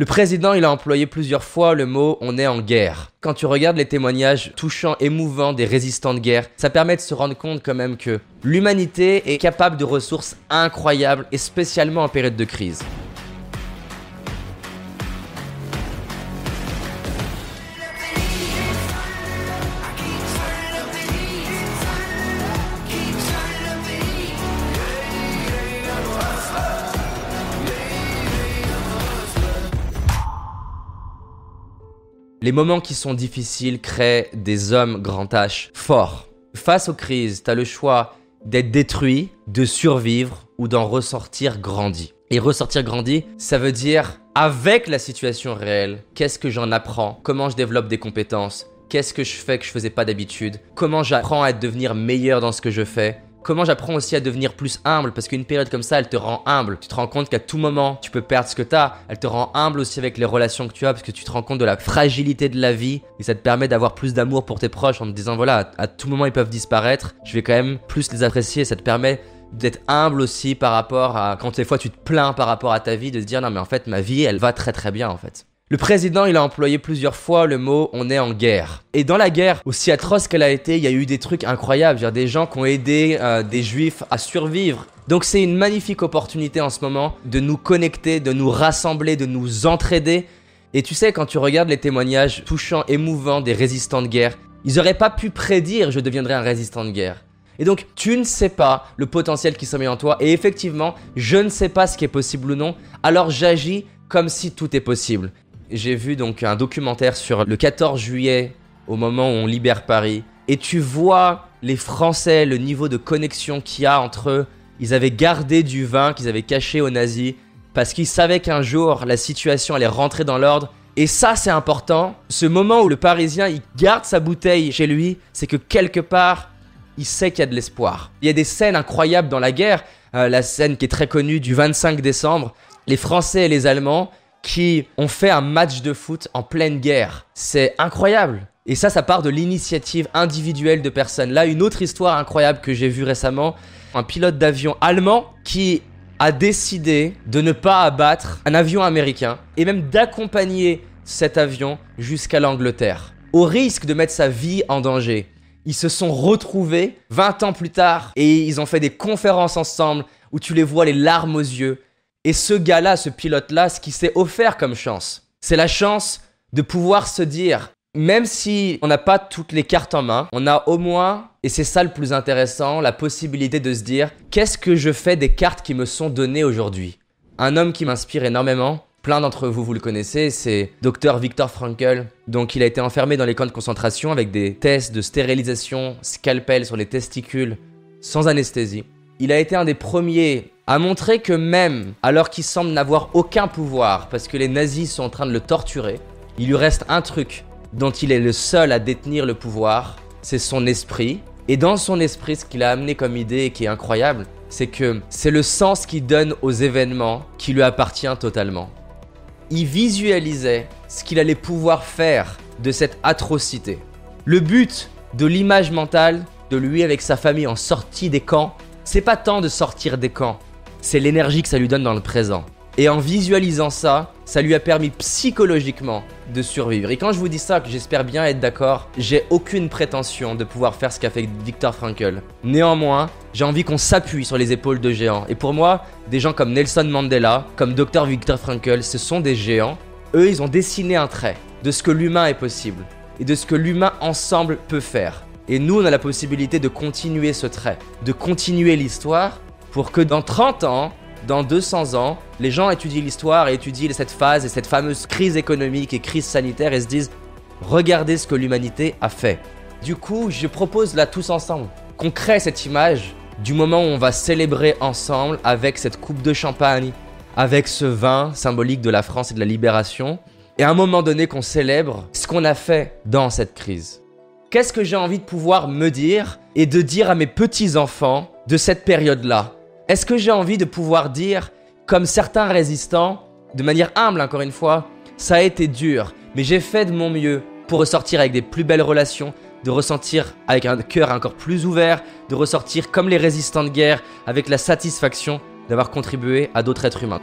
Le président, il a employé plusieurs fois le mot on est en guerre. Quand tu regardes les témoignages touchants, émouvants des résistants de guerre, ça permet de se rendre compte quand même que l'humanité est capable de ressources incroyables et spécialement en période de crise. Les moments qui sont difficiles créent des hommes grand H forts. Face aux crises, tu as le choix d'être détruit, de survivre ou d'en ressortir grandi. Et ressortir grandi, ça veut dire avec la situation réelle, qu'est-ce que j'en apprends, comment je développe des compétences, qu'est-ce que je fais que je faisais pas d'habitude, comment j'apprends à devenir meilleur dans ce que je fais, Comment j'apprends aussi à devenir plus humble? Parce qu'une période comme ça, elle te rend humble. Tu te rends compte qu'à tout moment, tu peux perdre ce que tu as. Elle te rend humble aussi avec les relations que tu as parce que tu te rends compte de la fragilité de la vie et ça te permet d'avoir plus d'amour pour tes proches en te disant voilà, à tout moment ils peuvent disparaître. Je vais quand même plus les apprécier. Ça te permet d'être humble aussi par rapport à quand des fois tu te plains par rapport à ta vie, de se dire non mais en fait ma vie elle va très très bien en fait. Le président, il a employé plusieurs fois le mot on est en guerre. Et dans la guerre, aussi atroce qu'elle a été, il y a eu des trucs incroyables. Dire des gens qui ont aidé euh, des juifs à survivre. Donc c'est une magnifique opportunité en ce moment de nous connecter, de nous rassembler, de nous entraider. Et tu sais, quand tu regardes les témoignages touchants, émouvants des résistants de guerre, ils n'auraient pas pu prédire je deviendrai un résistant de guerre. Et donc, tu ne sais pas le potentiel qui sommeille en toi. Et effectivement, je ne sais pas ce qui est possible ou non. Alors j'agis comme si tout est possible j'ai vu donc un documentaire sur le 14 juillet, au moment où on libère Paris, et tu vois les Français, le niveau de connexion qu'il y a entre eux. Ils avaient gardé du vin qu'ils avaient caché aux nazis parce qu'ils savaient qu'un jour la situation allait rentrer dans l'ordre. Et ça, c'est important. Ce moment où le Parisien il garde sa bouteille chez lui, c'est que quelque part, il sait qu'il y a de l'espoir. Il y a des scènes incroyables dans la guerre. Euh, la scène qui est très connue du 25 décembre. Les Français et les Allemands, qui ont fait un match de foot en pleine guerre. C'est incroyable. Et ça, ça part de l'initiative individuelle de personnes. Là, une autre histoire incroyable que j'ai vue récemment, un pilote d'avion allemand qui a décidé de ne pas abattre un avion américain et même d'accompagner cet avion jusqu'à l'Angleterre, au risque de mettre sa vie en danger. Ils se sont retrouvés 20 ans plus tard et ils ont fait des conférences ensemble où tu les vois les larmes aux yeux et ce gars-là, ce pilote-là, ce qui s'est offert comme chance, c'est la chance de pouvoir se dire, même si on n'a pas toutes les cartes en main, on a au moins, et c'est ça le plus intéressant, la possibilité de se dire, qu'est-ce que je fais des cartes qui me sont données aujourd'hui? Un homme qui m'inspire énormément, plein d'entre vous, vous le connaissez, c'est Dr Viktor Frankl. Donc il a été enfermé dans les camps de concentration avec des tests de stérilisation, scalpel sur les testicules, sans anesthésie. Il a été un des premiers a montré que même alors qu'il semble n'avoir aucun pouvoir parce que les nazis sont en train de le torturer, il lui reste un truc dont il est le seul à détenir le pouvoir, c'est son esprit. Et dans son esprit, ce qu'il a amené comme idée et qui est incroyable, c'est que c'est le sens qu'il donne aux événements qui lui appartient totalement. Il visualisait ce qu'il allait pouvoir faire de cette atrocité. Le but de l'image mentale de lui avec sa famille en sortie des camps, c'est pas tant de sortir des camps, c'est l'énergie que ça lui donne dans le présent. Et en visualisant ça, ça lui a permis psychologiquement de survivre. Et quand je vous dis ça, j'espère bien être d'accord, j'ai aucune prétention de pouvoir faire ce qu'a fait Viktor Frankl. Néanmoins, j'ai envie qu'on s'appuie sur les épaules de géants. Et pour moi, des gens comme Nelson Mandela, comme Dr Viktor Frankl, ce sont des géants. Eux, ils ont dessiné un trait de ce que l'humain est possible et de ce que l'humain ensemble peut faire. Et nous, on a la possibilité de continuer ce trait, de continuer l'histoire pour que dans 30 ans, dans 200 ans, les gens étudient l'histoire et étudient cette phase et cette fameuse crise économique et crise sanitaire et se disent regardez ce que l'humanité a fait. Du coup, je propose là tous ensemble qu'on crée cette image du moment où on va célébrer ensemble avec cette coupe de champagne, avec ce vin symbolique de la France et de la libération, et à un moment donné qu'on célèbre ce qu'on a fait dans cette crise. Qu'est-ce que j'ai envie de pouvoir me dire et de dire à mes petits-enfants de cette période-là? Est-ce que j'ai envie de pouvoir dire, comme certains résistants, de manière humble encore une fois, ça a été dur, mais j'ai fait de mon mieux pour ressortir avec des plus belles relations, de ressentir avec un cœur encore plus ouvert, de ressortir comme les résistants de guerre avec la satisfaction d'avoir contribué à d'autres êtres humains.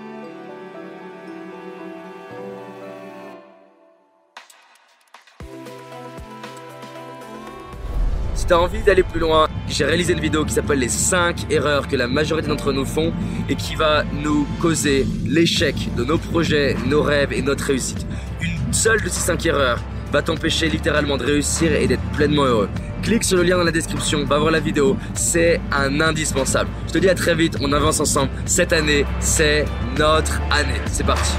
T'as envie d'aller plus loin, j'ai réalisé une vidéo qui s'appelle les 5 erreurs que la majorité d'entre nous font et qui va nous causer l'échec de nos projets, nos rêves et notre réussite. Une seule de ces 5 erreurs va t'empêcher littéralement de réussir et d'être pleinement heureux. Clique sur le lien dans la description, va voir la vidéo, c'est un indispensable. Je te dis à très vite, on avance ensemble. Cette année, c'est notre année. C'est parti.